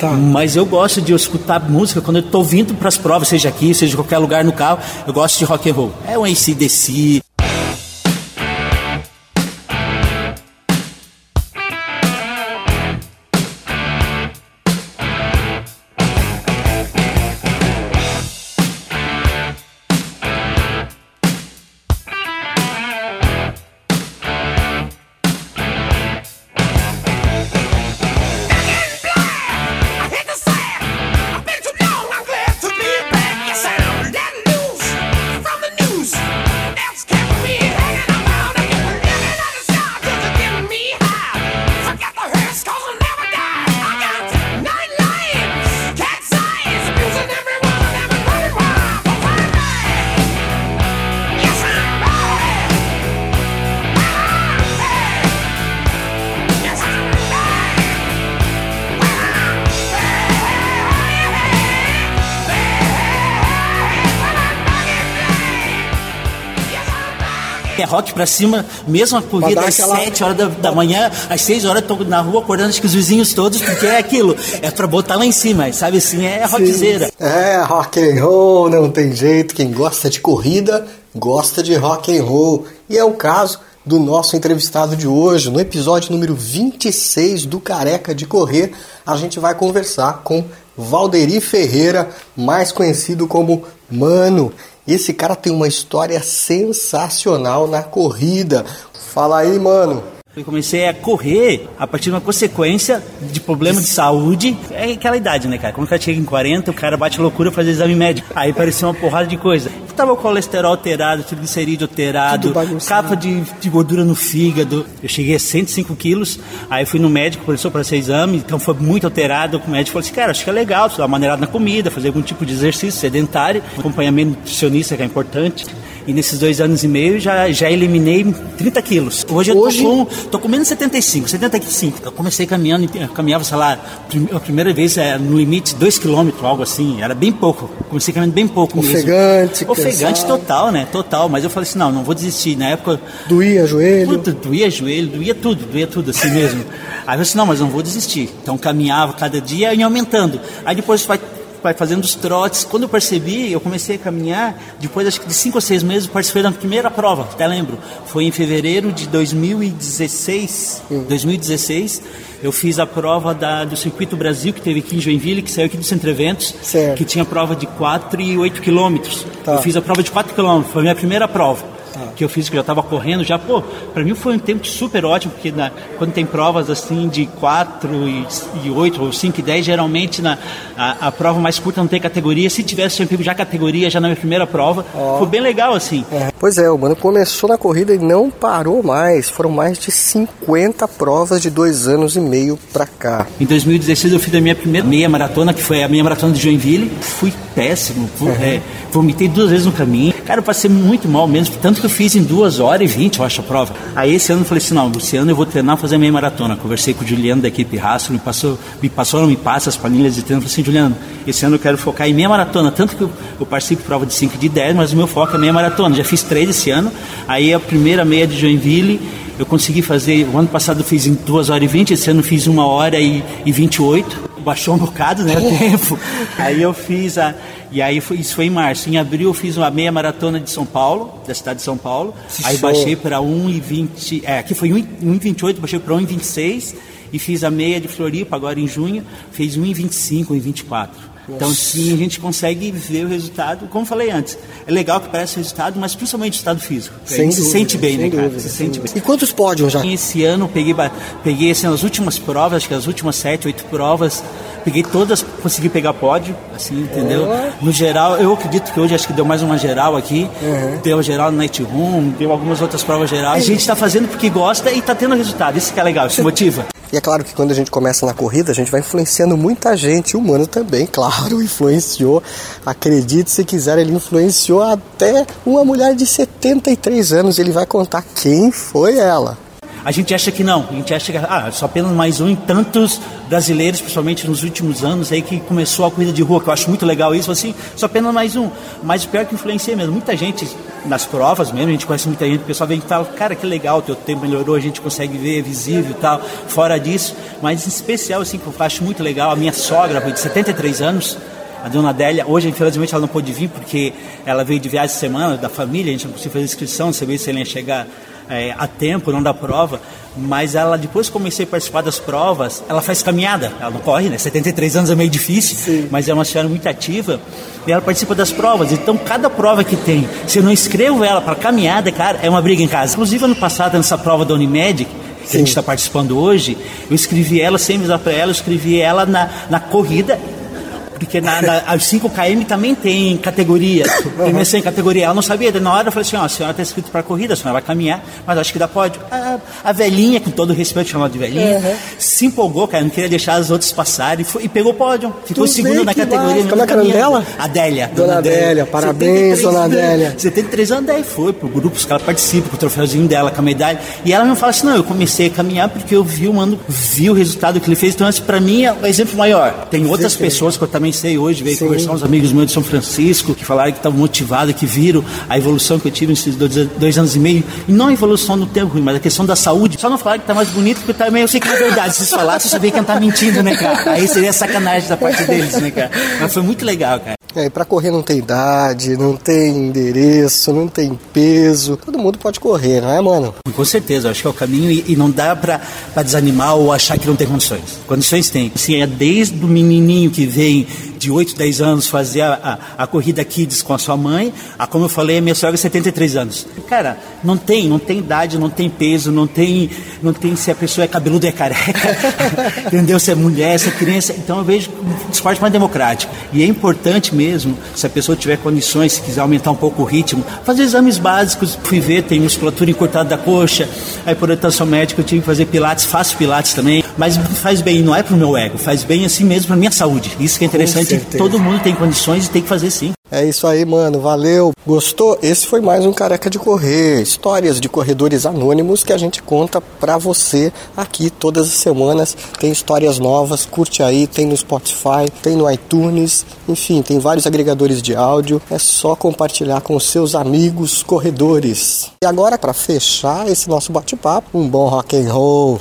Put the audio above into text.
Tá. Mas eu gosto de escutar música quando eu tô vindo para as provas, seja aqui, seja em qualquer lugar no carro, eu gosto de rock and roll. É um ACDC, É rock pra cima, mesmo a corrida às aquela- 7 horas da, da manhã, às 6 horas eu tô na rua acordando acho que os vizinhos todos, porque é aquilo, é pra botar lá em cima, sabe assim, é rockzeira. É, rock and roll, não tem jeito. Quem gosta de corrida, gosta de rock and roll. E é o caso do nosso entrevistado de hoje. No episódio número 26 do Careca de Correr, a gente vai conversar com Valderi Ferreira, mais conhecido como Mano. Esse cara tem uma história sensacional na corrida. Fala aí, mano. Eu comecei a correr a partir de uma consequência de problema de saúde. É aquela idade, né, cara? Quando o cara chega em 40, o cara bate loucura fazer exame médico. Aí parecia uma porrada de coisa. Tava o colesterol alterado, triglicerídeo alterado, capa de, de gordura no fígado. Eu cheguei a 105 quilos. Aí fui no médico, começou para ser exame, então foi muito alterado. O médico falou assim: cara, acho que é legal, dar uma maneirada na comida, fazer algum tipo de exercício sedentário, acompanhamento nutricionista, que é importante. E nesses dois anos e meio já, já eliminei 30 quilos. Hoje eu Hoje- tô com Tô comendo 75, 75. Eu comecei caminhando, eu caminhava, sei lá, a primeira vez é, no limite 2 km, algo assim. Era bem pouco. Comecei caminhando bem pouco mesmo. Ofegante, Ofegante total, né? Total. Mas eu falei assim, não, não vou desistir. Na época, Doía joelho. Puta, doía joelho, doía tudo, doía tudo assim mesmo. Aí eu falei assim, não, mas não vou desistir. Então caminhava cada dia e aumentando. Aí depois vai, vai fazendo os trotes. Quando eu percebi, eu comecei a caminhar, depois acho que de cinco ou seis meses, eu participei da primeira prova, até lembro. Foi em fevereiro de 2016. 2016, eu fiz a prova da, do Circuito Brasil, que teve aqui em Joinville, que saiu aqui do Centro Eventos, Certo. que tinha prova de 4 e 8 quilômetros. Tá. Eu fiz a prova de 4 quilômetros, foi a minha primeira prova que eu fiz, que eu já estava correndo, já, pô, para mim foi um tempo super ótimo, porque na- quando tem provas assim de 4 e, e 8, ou 5 e 10, geralmente na, a, a prova mais curta não tem categoria. Se tivesse, pego já categoria, já na minha primeira prova. Foi bem legal, assim. É, Pois é, o mano começou na corrida e não parou mais. Foram mais de 50 provas de dois anos e meio pra cá. Em 2016 eu fiz a minha primeira meia maratona, que foi a meia maratona de Joinville. Fui péssimo, vo- é, vomitei duas vezes no caminho. Cara, eu passei muito mal mesmo, tanto que eu fiz em 2 horas e 20, eu acho, a prova. Aí esse ano eu falei assim, não, esse ano eu vou treinar fazer meia maratona. Conversei com o Juliano da equipe Rastro, me passou, me passou, não me passa as planilhas de treino. Eu falei assim, Juliano, esse ano eu quero focar em meia maratona, tanto que eu, eu participo de prova de 5 e de 10, mas o meu foco é meia maratona. Já fiz três esse ano, aí a primeira meia de Joinville, eu consegui fazer, o ano passado eu fiz em 2 horas e 20, esse ano eu fiz 1 hora e, e 28. Baixou um bocado, né, o tempo. Aí eu fiz a. E aí foi, isso foi em março. Em abril eu fiz uma meia maratona de São Paulo, da cidade de São Paulo. aí show. baixei para 1,20. É, aqui foi 1,28, baixei para 1,26 e fiz a meia de Floripa agora em junho, fez 1,25, 1,24. Então, sim, a gente consegue ver o resultado. Como falei antes, é legal que parece o resultado, mas principalmente o estado físico. a gente se sente bem, sem né, cara? dúvida, Se sem sente bem. dúvida. E quantos pódios já? Esse ano peguei, peguei assim, as últimas provas, acho que as últimas sete, oito provas, peguei todas, consegui pegar pódio, assim, entendeu? No geral, eu acredito que hoje acho que deu mais uma geral aqui, deu a geral no Night Room, deu algumas outras provas gerais. A gente está fazendo porque gosta e está tendo resultado, isso que é legal, isso motiva. E é claro que quando a gente começa na corrida, a gente vai influenciando muita gente. O Mano também, claro, influenciou. Acredite se quiser, ele influenciou até uma mulher de 73 anos. Ele vai contar quem foi ela. A gente acha que não, a gente acha que ah, só apenas mais um em tantos brasileiros, principalmente nos últimos anos aí que começou a corrida de rua, que eu acho muito legal isso, assim, só apenas mais um. Mas o pior é que influencia mesmo. Muita gente nas provas mesmo, a gente conhece muita gente, o pessoal vem e fala, cara, que legal, teu tempo melhorou, a gente consegue ver, é visível e tal. Fora disso, mas em especial, assim, que eu acho muito legal, a minha sogra, de 73 anos, a dona Adélia, hoje, infelizmente, ela não pôde vir porque ela veio de viagem de semana da família, a gente não conseguiu fazer inscrição, saber se ela ia chegar é, a tempo, não da prova, mas ela, depois que comecei a participar das provas, ela faz caminhada, ela não corre, né? 73 anos é meio difícil, Sim. mas é uma senhora muito ativa e ela participa das provas. Então, cada prova que tem, se eu não inscrevo ela para caminhada, cara, é uma briga em casa. Inclusive, ano passado, nessa prova da Unimed, que a gente está participando hoje, eu escrevi ela, sem avisar para ela, eu escrevi ela na, na corrida porque na, na, as 5KM também tem categoria. Tem sem categoria. Ela não sabia. Na hora eu falei assim: ó, a senhora está escrito para corrida, a senhora vai caminhar, mas acho que dá pódio. A, a velhinha, com todo respeito, chamada de velhinha, se empolgou, cara, não queria deixar as outras passarem e, foi- e pegou o pódio. Ficou Tu segunda na categoria. Como é que caminhando. dela? Adélia. Dona Adélia, parabéns, 73 dona anos, Adélia. 73 anos, daí foi pro grupo, os caras participam com o troféuzinho dela, com a medalha. E ela me fala assim: não, eu comecei a caminhar porque eu vi o mano, vi o resultado que ele fez. Então, esse pra mim é o exemplo maior. Tem outras Sim. pessoas que eu também sei hoje, veio Sim. conversar uns amigos meus de São Francisco, que falaram que estavam motivados, que viram a evolução que eu tive nesses dois, dois anos e meio. E não a evolução no tempo ruim, mas a questão da saúde. Só não falaram que tá mais bonito, porque também eu sei que é verdade. Se eles falassem, eu sabia que não tá mentindo, né, cara? Aí seria sacanagem da parte deles, né, cara? Mas foi muito legal, cara. É, e pra correr não tem idade, não tem endereço, não tem peso. Todo mundo pode correr, não é, mano? Com certeza, acho que é o caminho e, e não dá pra, pra desanimar ou achar que não tem condições. Condições tem. Assim, é desde o menininho que vem de 8, 10 anos fazer a, a, a corrida Kids com a sua mãe, a como eu falei, a minha sogra 73 anos. Cara, não tem, não tem idade, não tem peso, não tem, não tem se a pessoa é cabeluda ou é careca, entendeu? Se é mulher, se é criança. Então eu vejo um esporte mais democrático. E é importante mesmo, se a pessoa tiver condições, se quiser aumentar um pouco o ritmo, fazer exames básicos. Fui ver, tem musculatura encurtada da coxa, aí por orientação médica eu tive que fazer pilates, faço pilates também, mas faz bem, não é pro meu ego, faz bem assim mesmo pra minha saúde. Isso que é interessante, todo mundo tem condições e tem que fazer sim. É isso aí, mano. Valeu. Gostou? Esse foi mais um Careca de Correr. Histórias de corredores anônimos que a gente conta pra você aqui todas as semanas. Tem histórias novas, curte aí, tem no Spotify, tem no iTunes, enfim, tem vários agregadores de áudio. É só compartilhar com os seus amigos corredores. E agora, pra fechar esse nosso bate-papo, um bom rock and roll.